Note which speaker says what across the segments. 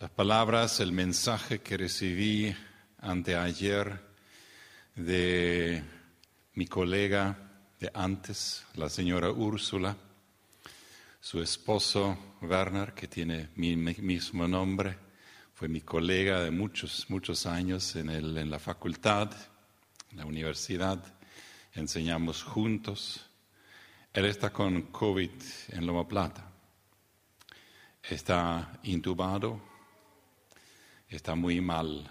Speaker 1: las palabras, el mensaje que recibí anteayer de mi colega de antes, la señora Úrsula, su esposo Werner, que tiene mi mismo nombre, fue mi colega de muchos, muchos años en, el, en la facultad, en la universidad, enseñamos juntos. Él está con COVID en Loma Plata. Está intubado, está muy mal.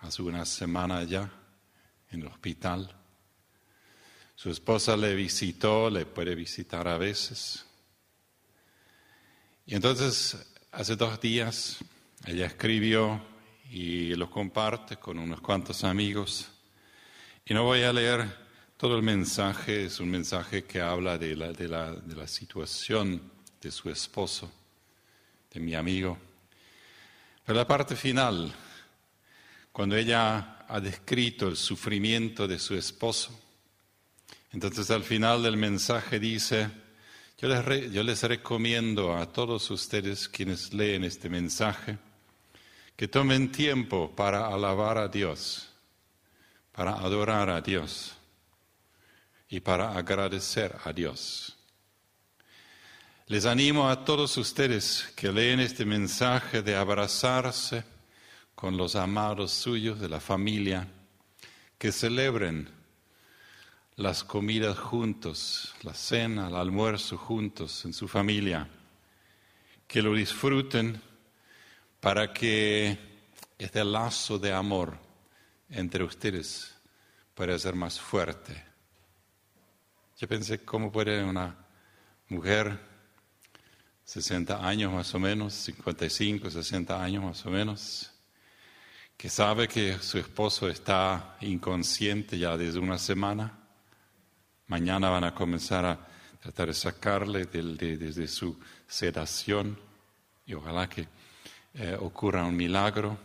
Speaker 1: Hace una semana ya en el hospital. Su esposa le visitó, le puede visitar a veces. Y entonces, hace dos días, ella escribió y lo comparte con unos cuantos amigos. Y no voy a leer todo el mensaje, es un mensaje que habla de la, de la, de la situación de su esposo, de mi amigo. Pero la parte final, cuando ella ha descrito el sufrimiento de su esposo, entonces al final del mensaje dice, yo les, yo les, recomiendo a todos ustedes quienes leen este mensaje que tomen tiempo para alabar a Dios, para adorar a Dios y para agradecer a Dios. Les animo a todos ustedes que leen este mensaje de abrazarse con los amados suyos de la familia, que celebren las comidas juntos, la cena, el almuerzo juntos en su familia, que lo disfruten para que este lazo de amor entre ustedes pueda ser más fuerte. Yo pensé, ¿cómo puede una mujer, 60 años más o menos, 55, 60 años más o menos, que sabe que su esposo está inconsciente ya desde una semana, mañana van a comenzar a tratar de sacarle desde su sedación y ojalá que eh, ocurra un milagro.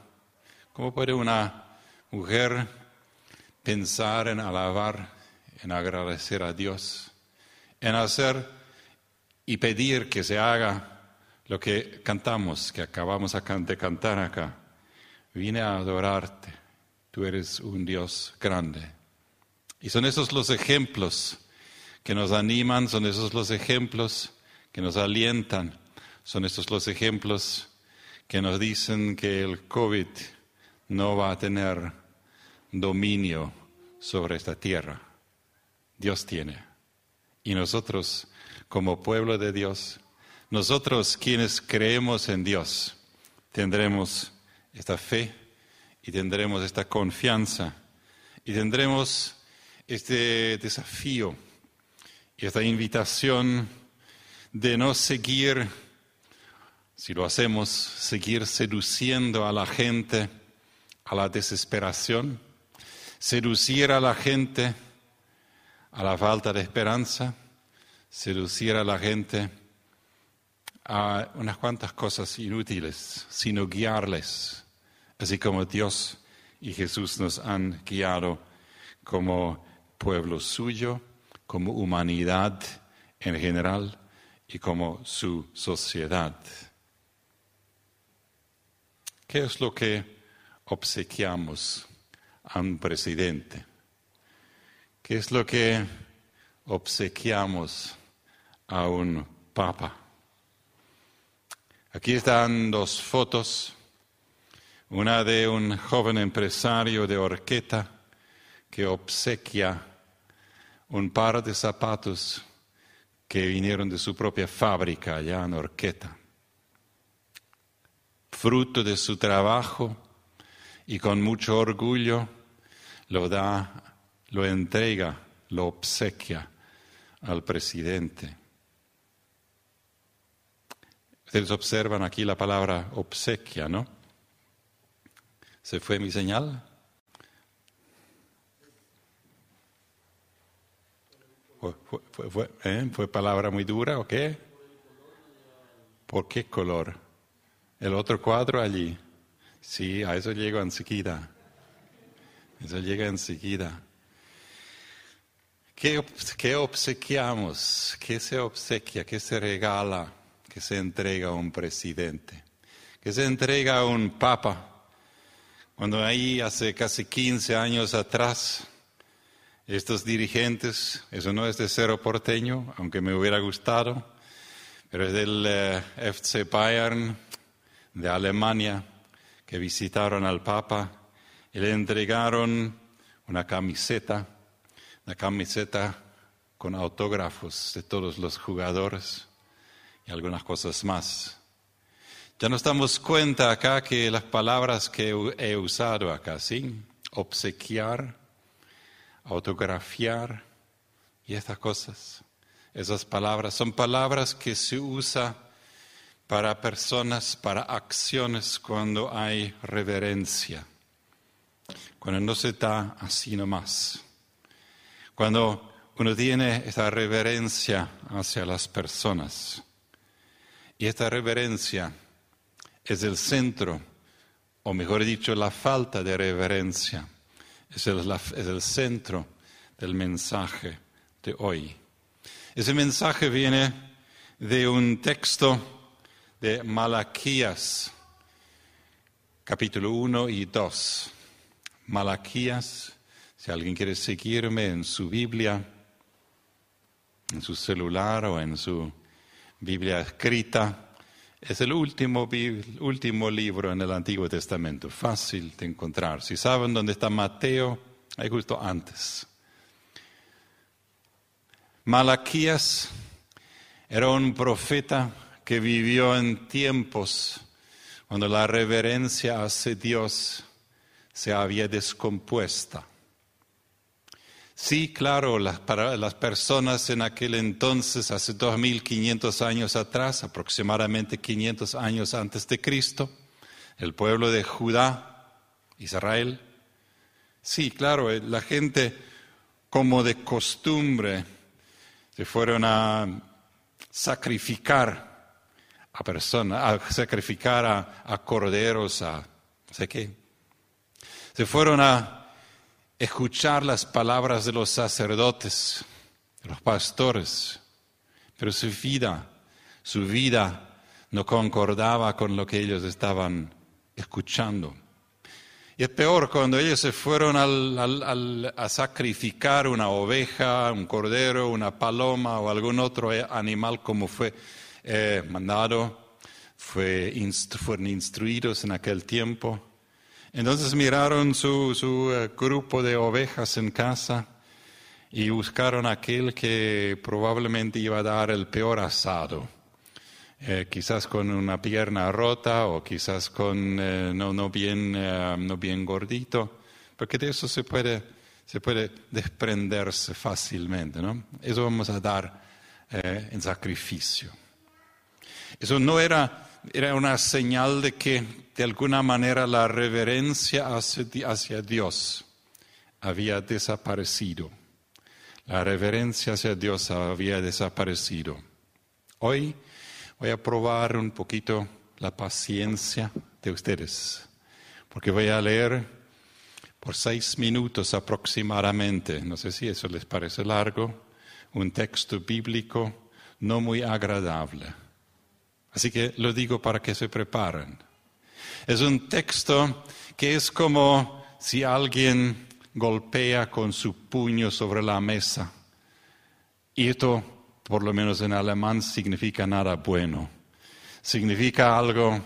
Speaker 1: ¿Cómo puede una mujer pensar en alabar en agradecer a Dios, en hacer y pedir que se haga lo que cantamos, que acabamos de cantar acá. Vine a adorarte, tú eres un Dios grande. Y son esos los ejemplos que nos animan, son esos los ejemplos que nos alientan, son esos los ejemplos que nos dicen que el COVID no va a tener dominio sobre esta tierra. Dios tiene. Y nosotros, como pueblo de Dios, nosotros quienes creemos en Dios, tendremos esta fe y tendremos esta confianza y tendremos este desafío y esta invitación de no seguir, si lo hacemos, seguir seduciendo a la gente a la desesperación, seducir a la gente a la falta de esperanza, seducir a la gente a unas cuantas cosas inútiles, sino guiarles, así como Dios y Jesús nos han guiado como pueblo suyo, como humanidad en general y como su sociedad. ¿Qué es lo que obsequiamos a un presidente? ¿Qué es lo que obsequiamos a un papa? Aquí están dos fotos, una de un joven empresario de Orqueta que obsequia un par de zapatos que vinieron de su propia fábrica allá en Orqueta. Fruto de su trabajo y con mucho orgullo lo da lo entrega, lo obsequia al presidente. Ustedes observan aquí la palabra obsequia, ¿no? ¿Se fue mi señal? ¿Fue, ¿eh? ¿Fue, palabra muy dura o qué? ¿Por qué color? El otro cuadro allí. Sí, a eso llego enseguida. Eso llega enseguida. ¿Qué, obsequiamos? ¿Qué se obsequia? ¿Qué se regala? ¿Qué se entrega a un presidente? que se entrega a un papa. Cuando ahí hace casi 15 años atrás, estos dirigentes, eso no es de cero porteño, aunque me hubiera gustado, pero es del eh, FC Bayern de Alemania, que visitaron al Papa y le entregaron una camiseta, una camiseta con autógrafos de todos los jugadores y algunas cosas más. Ya nos damos cuenta acá que las palabras que he usado acá, ¿sí? Obsequiar, autografiar y estas cosas. Esas palabras son palabras que se usan para personas, para acciones cuando hay reverencia, cuando no se da así nomás. Cuando uno tiene esta reverencia hacia las personas. Y esta reverencia es el centro, o mejor dicho, la falta de reverencia, es el, el centro del mensaje de hoy. Ese mensaje viene de un texto de Malaquías, capítulo 1 y 2. Malaquías, si alguien quiere seguirme en su Biblia, en su celular o en su Biblia escrita, es el último, último libro en el Antiguo Testamento, fácil de encontrar. Si saben dónde está Mateo, hay justo antes. Malaquías era un profeta que vivió en tiempos cuando la reverencia hacia Dios se había descompuesta. Sí, claro, las, para las personas en aquel entonces, hace 2500 años atrás, aproximadamente 500 años antes de Cristo, el pueblo de Judá, Israel, sí, claro, eh, la gente como de costumbre se fueron a sacrificar a personas, a sacrificar a, a corderos, a no sé qué. Se fueron a escuchar las palabras de los sacerdotes, los pastores, pero su vida, su vida no concordaba con lo que ellos estaban escuchando. Y es peor cuando ellos se fueron a sacrificar una oveja, un cordero, una paloma o algún otro animal como fue eh, mandado, fue, fueron instruidos en aquel tiempo. Entonces miraron su, su eh, grupo de ovejas en casa y buscaron aquel que probablemente iba a dar el peor asado. Eh, quizás con una pierna rota o quizás con eh, no, no, bien, no bien gordito, porque de eso se puede, se puede desprenderse fácilmente. ¿no? Eso vamos a dar en sacrificio. Eso no era era una señal de que de alguna manera la reverencia hacia, Dios había desaparecido. La reverencia hacia Dios había desaparecido. Hoy voy a probar un poquito la paciencia de ustedes, porque voy a leer por seis minutos aproximadamente, no sé si eso les parece largo, un texto bíblico no muy agradable Así que lo digo para que se preparen. Es un texto que es como si alguien golpea con su puño sobre la mesa. Y esto, por lo menos en alemán, significa nada bueno. Significa algo,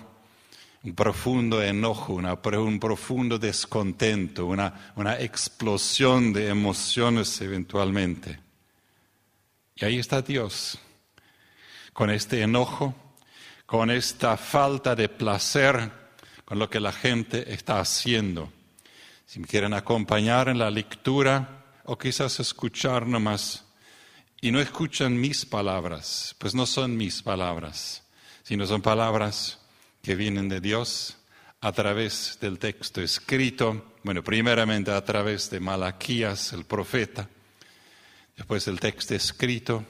Speaker 1: un profundo enojo, un profundo descontento, una, explosión de emociones eventualmente. Y ahí está Dios, con este enojo, con esta falta de placer con lo que la gente está haciendo. Si me quieren acompañar en la lectura o quizás escuchar nomás y no escuchan mis palabras, pues no son mis palabras, sino son palabras que vienen de Dios a través del texto escrito, bueno, primeramente a través de Malaquías, el profeta, después el texto escrito,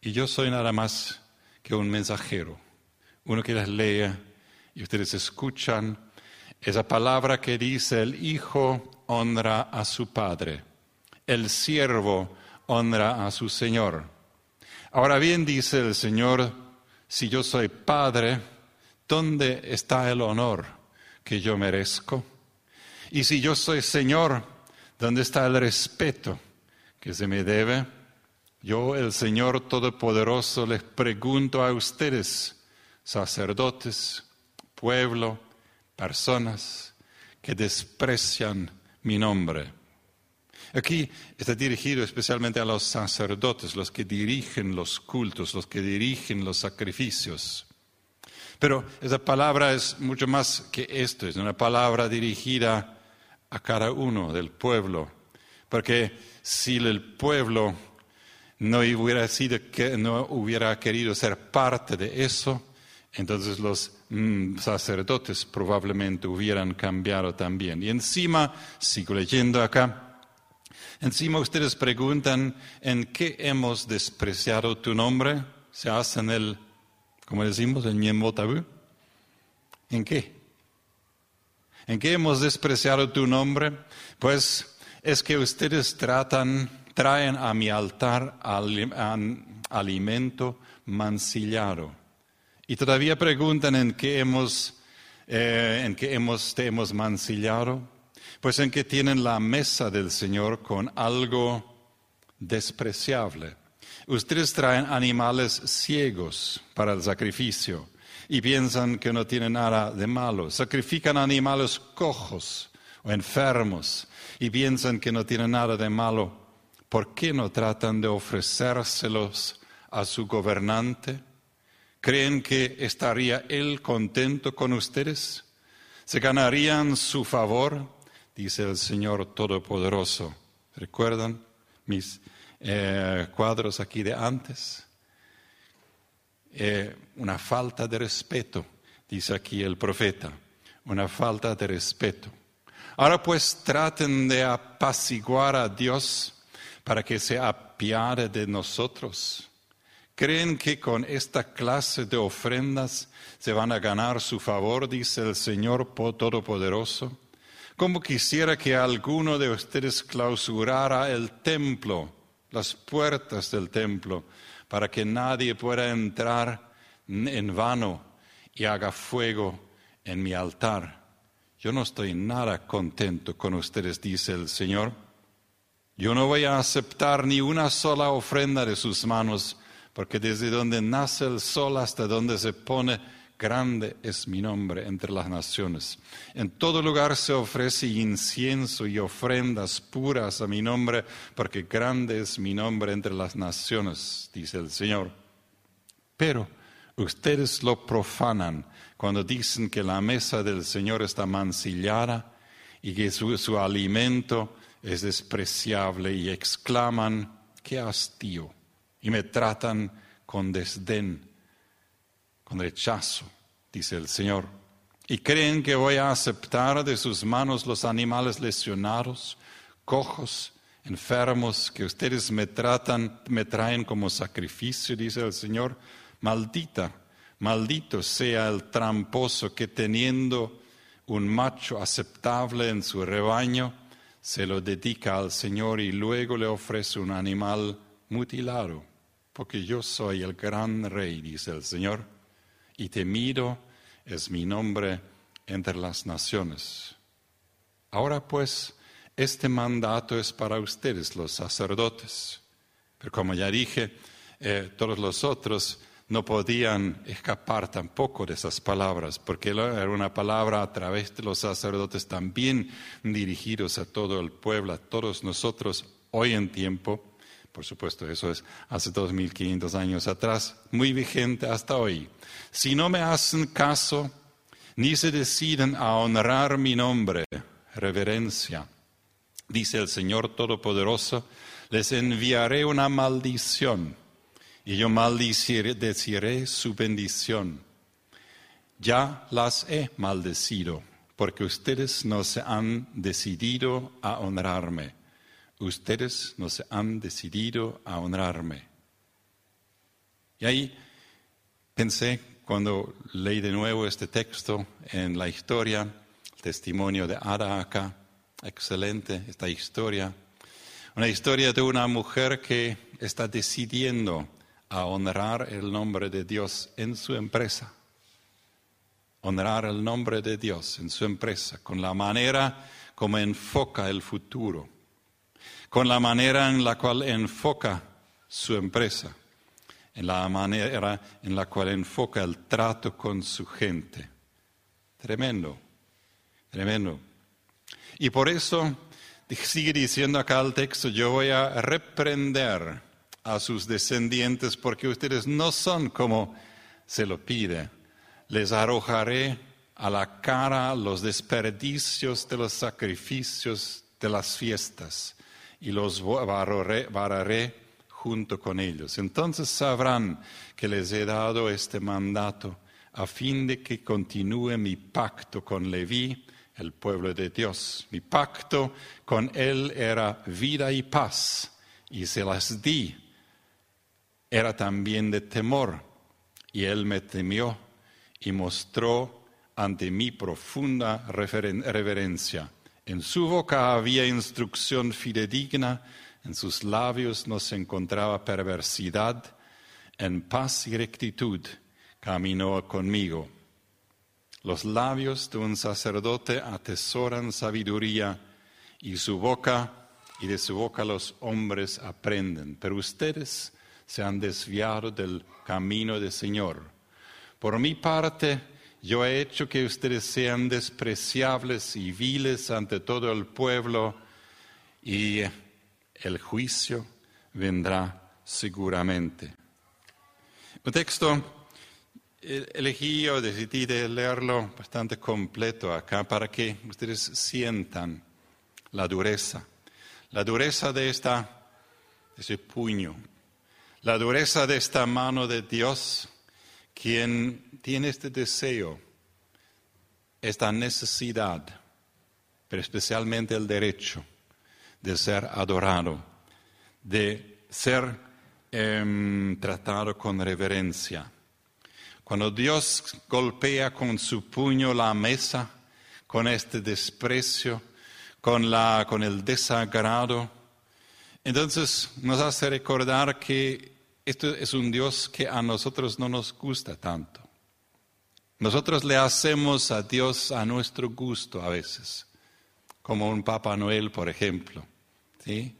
Speaker 1: y yo soy nada más que un mensajero uno que las lea y ustedes escuchan esa palabra que dice el hijo honra a su padre, el siervo honra a su señor. Ahora bien dice el Señor, si yo soy padre, ¿dónde está el honor que yo merezco? Y si yo soy Señor, ¿dónde está el respeto que se me debe? Yo, el Señor Todopoderoso, les pregunto a ustedes, sacerdotes, pueblo, personas que desprecian mi nombre. Aquí está dirigido especialmente a los sacerdotes, los que dirigen los cultos, los que dirigen los sacrificios. Pero esa palabra es mucho más que esto, es una palabra dirigida a cada uno del pueblo, porque si el pueblo no hubiera, querido ser parte de eso, entonces los sacerdotes probablemente hubieran cambiado también. Y encima, sigo leyendo acá, encima ustedes preguntan, ¿en qué hemos despreciado tu nombre? Se hacen el, como decimos, el miembro tabú. ¿En qué? ¿En qué hemos despreciado tu nombre? Pues es que ustedes tratan traen a mi altar alimento mancillado. Y todavía preguntan en qué hemos, eh, en qué hemos, te hemos mancillado. Pues en que tienen la mesa del Señor con algo despreciable. Ustedes traen animales ciegos para el sacrificio y piensan que no tienen nada de malo. Sacrifican animales cojos o enfermos y piensan que no tienen nada de malo ¿por qué no tratan de ofrecérselos a su gobernante? ¿Creen que estaría él contento con ustedes? ¿Se ganarían su favor? Dice el Señor Todopoderoso. ¿Recuerdan mis eh, cuadros aquí de antes? Eh, una falta de respeto, dice aquí el profeta, una falta de respeto. Ahora pues traten de apaciguar a Dios para que se apiade de nosotros. ¿Creen que con esta clase de ofrendas se van a ganar su favor, dice el Señor Todopoderoso? Como quisiera que alguno de ustedes clausurara el templo, las puertas del templo, para que nadie pueda entrar en vano y haga fuego en mi altar. Yo no estoy nada contento con ustedes, dice el Señor. Yo no voy a aceptar ni una sola ofrenda de sus manos, porque desde donde nace el sol hasta donde se pone, grande es mi nombre entre las naciones. En todo lugar se ofrece incienso y ofrendas puras a mi nombre, porque grande es mi nombre entre las naciones, dice el Señor. Pero ustedes lo profanan cuando dicen que la mesa del Señor está mancillada y que su, su alimento es despreciable y exclaman, qué hastío, y me tratan con desdén, con rechazo, dice el Señor. Y creen que voy a aceptar de sus manos los animales lesionados, cojos, enfermos, que ustedes me tratan, me traen como sacrificio, dice el Señor. Maldita, maldito sea el tramposo que teniendo un macho aceptable en su rebaño, se lo dedica al Señor y luego le ofrece un animal mutilado, porque yo soy el gran rey, dice el Señor, y temido es mi nombre entre las naciones. Ahora pues, este mandato es para ustedes, los sacerdotes. Pero como ya dije, eh, todos los otros no podían escapar tampoco de esas palabras, porque era una palabra a través de los sacerdotes también dirigidos a todo el pueblo, a todos nosotros hoy en tiempo. Por supuesto, eso es hace 2500 años atrás, muy vigente hasta hoy. Si no me hacen caso, ni se deciden a honrar mi nombre, reverencia, dice el Señor Todopoderoso, les enviaré una maldición y yo maldeciré su bendición. Ya las he maldecido, porque ustedes no se han decidido a honrarme. Ustedes no se han decidido a honrarme. Y ahí pensé, cuando leí de nuevo este texto en la historia, el testimonio de Ada acá, excelente esta historia, una historia de una mujer que está decidiendo a honrar el nombre de Dios en su empresa. honrar el nombre de Dios en su empresa, con la manera como enfoca el futuro, con la manera en la cual enfoca su empresa, en la manera en la cual enfoca el trato con su gente. Tremendo, tremendo. Y por eso sigue diciendo acá el texto, yo voy a reprender a sus descendientes porque ustedes no son como se lo pide. Les arrojaré a la cara los desperdicios de los sacrificios de las fiestas y los vararé junto con ellos. Entonces sabrán que les he dado este mandato a fin de que continúe mi pacto con Leví, el pueblo de Dios. Mi pacto con él era vida y paz, y se las di. Era también de temor, y él me temió y mostró ante mí profunda reverencia. En su boca había instrucción fidedigna, en sus labios no se encontraba perversidad, en paz y rectitud caminó conmigo. Los labios de un sacerdote atesoran sabiduría y su boca y de su boca los hombres aprenden. Pero ustedes se han desviado del camino del Señor. Por mi parte, yo he hecho que ustedes sean despreciables y viles ante todo el pueblo y el juicio vendrá seguramente. Un texto elegí o decidí de leerlo bastante completo acá para que ustedes sientan la dureza, la dureza de esta, ese puño, la dureza de esta mano de Dios, quien tiene este deseo, esta necesidad, pero especialmente el derecho de ser adorado, de ser em, tratado con reverencia. Cuando Dios golpea con su puño la mesa, con este desprecio, con, la, con el desagrado, entonces nos hace recordar que esto es un Dios que a nosotros no nos gusta tanto. Nosotros le hacemos a Dios a nuestro gusto a veces, como un Papa Noel, por ejemplo. ¿sí?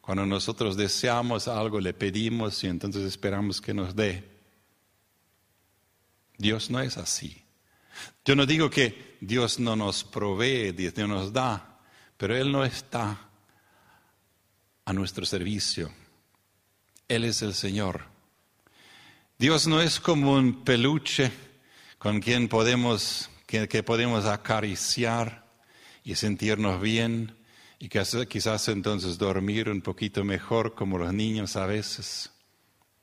Speaker 1: Cuando nosotros deseamos algo, le pedimos y entonces esperamos que nos dé. Dios no es así. Yo no digo que Dios no nos provee, Dios no nos da, pero Él no está a nuestro servicio. Él es el Señor. Dios no es como un peluche con quien podemos, que, podemos acariciar y sentirnos bien y quizás entonces dormir un poquito mejor como los niños a veces.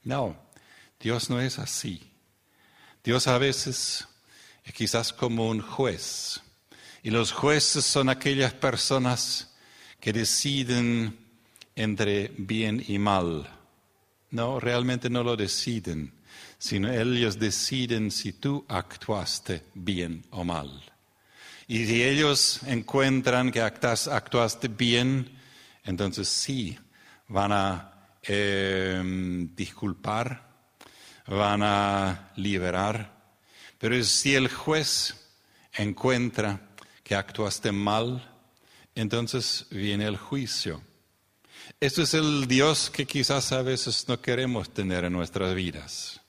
Speaker 1: No, Dios no es así. Dios a veces es quizás como un juez. Y los jueces son aquellas personas que deciden entre bien y mal. No, realmente no lo deciden, sino ellos deciden si tú actuaste bien o mal. Y si ellos encuentran que actuaste bien, entonces sí, van a eh, disculpar van a liberar. Pero si el juez encuentra que actuaste mal, entonces viene el juicio. Esto es el Dios que quizás a veces no queremos tener en nuestras vidas.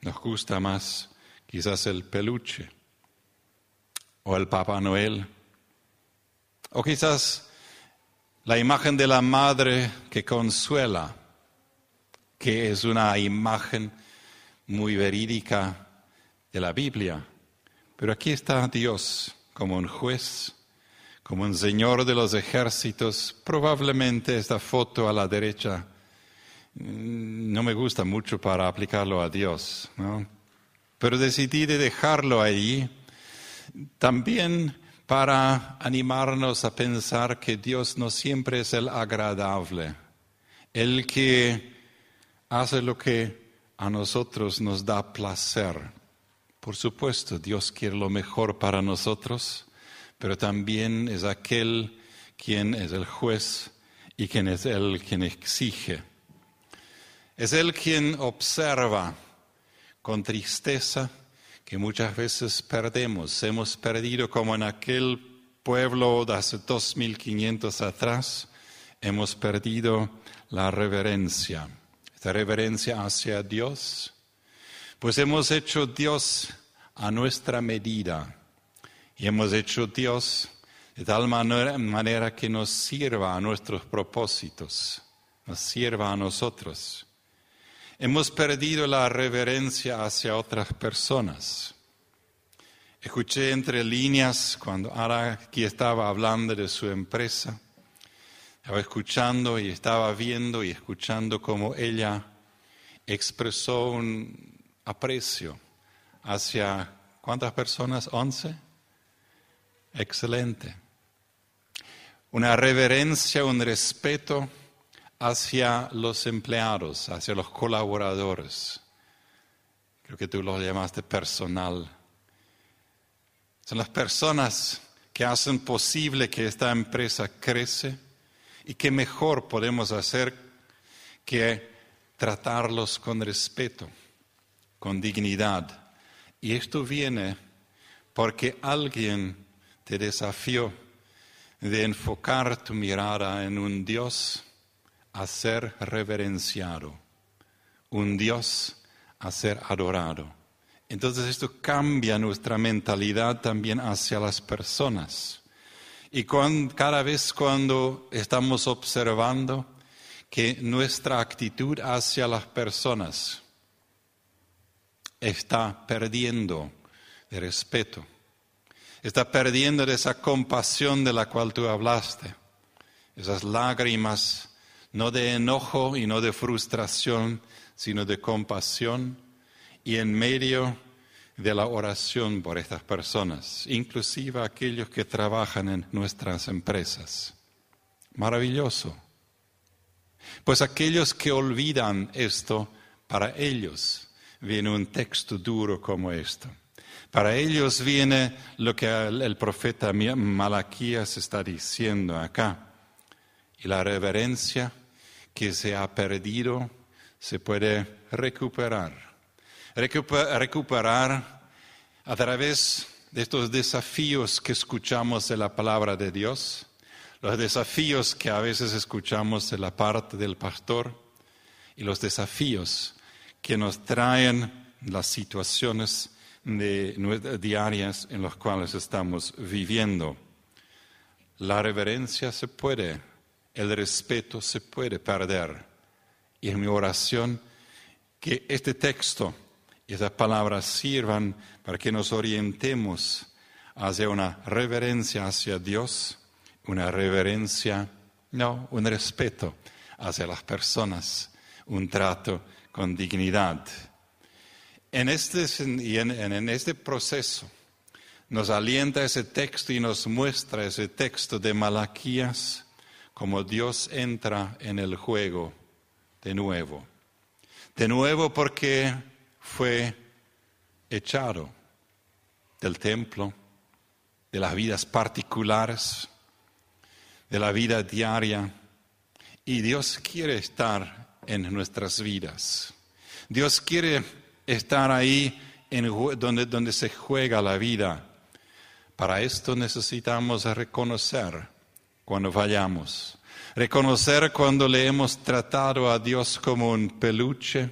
Speaker 1: Nos gusta más quizás el peluche o el Papá Noel o quizás la imagen de la madre que consuela que es una imagen muy verídica de la Biblia. Pero aquí está Dios como un juez, como un señor de los ejércitos. Probablemente esta foto a la derecha mm, no me gusta mucho para aplicarlo a Dios, ¿no? pero decidí de dejarlo ahí también para animarnos a pensar que Dios no siempre es el agradable, el que hace lo que a nosotros nos da placer. Por supuesto, Dios quiere lo mejor para nosotros, pero también es aquel quien es el juez y quien es el quien exige. Es él quien observa con tristeza que muchas veces perdemos. Hemos perdido como en aquel pueblo de hace 2500 atrás, hemos perdido la reverencia, esta reverencia hacia Dios, pues hemos hecho Dios a nuestra medida y hemos hecho Dios de tal manera, que nos sirva a nuestros propósitos, nos sirva a nosotros. Hemos perdido la reverencia hacia otras personas. Escuché entre líneas cuando Ara aquí estaba hablando de su empresa. Estaba escuchando y estaba viendo y escuchando cómo ella expresó un aprecio hacia ¿cuántas personas? ¿Once? Excelente. Una reverencia, un respeto hacia los empleados, hacia los colaboradores. Creo que tú lo llamaste personal. Son las personas que hacen posible que esta empresa crece y que mejor podemos hacer que tratarlos con respeto, con dignidad. Y esto viene porque alguien te desafió de enfocar tu mirada en un Dios a ser reverenciado, un Dios a ser adorado. Entonces esto cambia nuestra mentalidad también hacia las personas. Y cada vez cuando estamos observando que nuestra actitud hacia las personas está perdiendo de respeto, está perdiendo esa compasión de la cual tú hablaste, esas lágrimas no de enojo y no de frustración, sino de compasión y en medio de la oración por estas personas, inclusive aquellos que trabajan en nuestras empresas. Maravilloso. Pues aquellos que olvidan esto, para ellos viene un texto duro como esto. Para ellos viene lo que el profeta Malaquías está diciendo acá. Y la reverencia que se ha perdido se puede recuperar. Recuperar a través de estos desafíos que escuchamos de la palabra de Dios, los desafíos que a veces escuchamos de la parte del pastor y los desafíos que nos traen las situaciones diarias en las cuales estamos viviendo. La reverencia se puede el respeto se puede perder. Y en mi oración, que este texto y estas palabras sirvan para que nos orientemos hacia una reverencia hacia Dios, una reverencia, no, un respeto hacia las personas, un trato con dignidad. En este, y en, este proceso nos alienta ese texto y nos muestra ese texto de Malaquías como Dios entra en el juego de nuevo. De nuevo porque fue echado del templo, de las vidas particulares, de la vida diaria. Y Dios quiere estar en nuestras vidas. Dios quiere estar ahí en donde, donde se juega la vida. Para esto necesitamos reconocer cuando vayamos. Reconocer cuando le hemos tratado a Dios como un peluche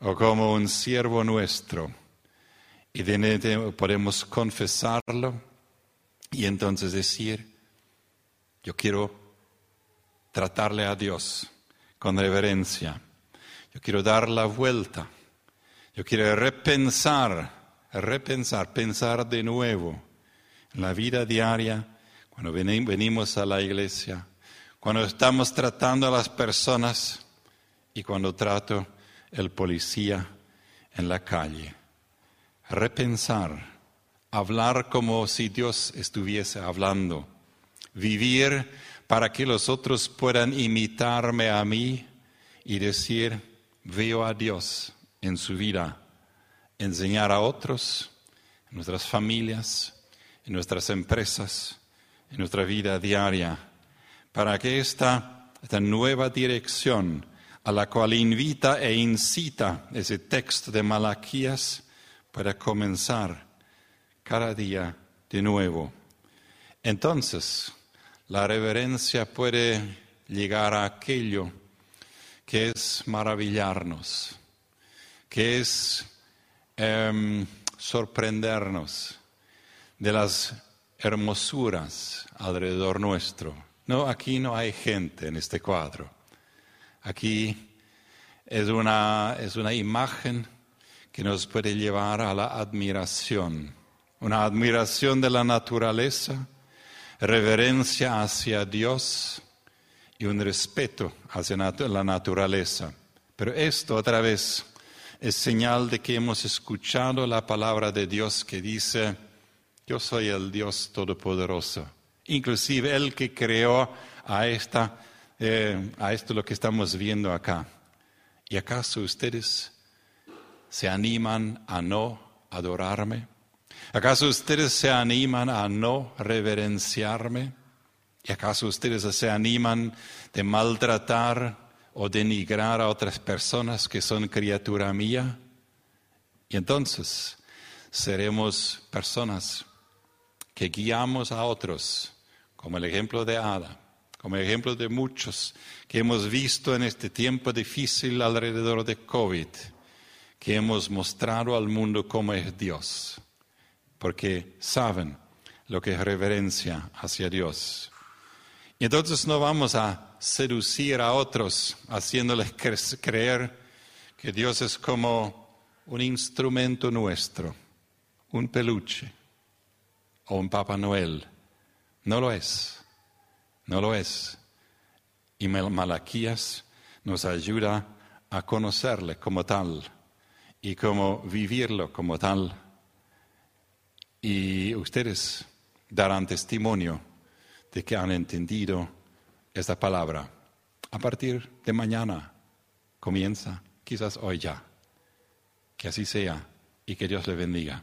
Speaker 1: o como un siervo nuestro. Y de podemos confesarlo y entonces decir, yo quiero tratarle a Dios con reverencia. Yo quiero dar la vuelta. Yo quiero repensar, repensar, pensar de nuevo en la vida diaria cuando venimos a la iglesia, cuando estamos tratando a las personas y cuando trato el policía en la calle. Repensar, hablar como si Dios estuviese hablando, vivir para que los otros puedan imitarme a mí y decir, veo a Dios en su vida, enseñar a otros, en nuestras familias, en nuestras empresas, en nuestra vida diaria, para que esta, nueva dirección a la cual invita e incita ese texto de Malaquías para comenzar cada día de nuevo. Entonces, la reverencia puede llegar a aquello que es maravillarnos, que es em, sorprendernos de las hermosuras alrededor nuestro. No, aquí no hay gente en este cuadro. Aquí es una, es una imagen que nos puede llevar a la admiración, una admiración de la naturaleza, reverencia hacia Dios y un respeto hacia la naturaleza. Pero esto otra vez es señal de que hemos escuchado la palabra de Dios que dice, yo soy el Dios Todopoderoso. Inclusive el que creó a, esta, eh, a esto lo que estamos viendo acá. ¿Y acaso ustedes se animan a no adorarme? ¿Acaso ustedes se animan a no reverenciarme? ¿Y acaso ustedes se animan de maltratar o denigrar a otras personas que son criatura mía? Y entonces seremos personas que guiamos a otros, como el ejemplo de Ada, como el ejemplo de muchos que hemos visto en este tiempo difícil alrededor de COVID, que hemos mostrado al mundo cómo es Dios, porque saben lo que es reverencia hacia Dios. Y entonces no vamos a seducir a otros haciéndoles creer que Dios es como un instrumento nuestro, un peluche o un Papá Noel. No lo es, no lo es. Y Malaquías nos ayuda a conocerle como tal y como vivirlo como tal. Y ustedes darán testimonio de que han entendido esta palabra. A partir de mañana comienza, quizás hoy ya. Que así sea y que Dios le bendiga.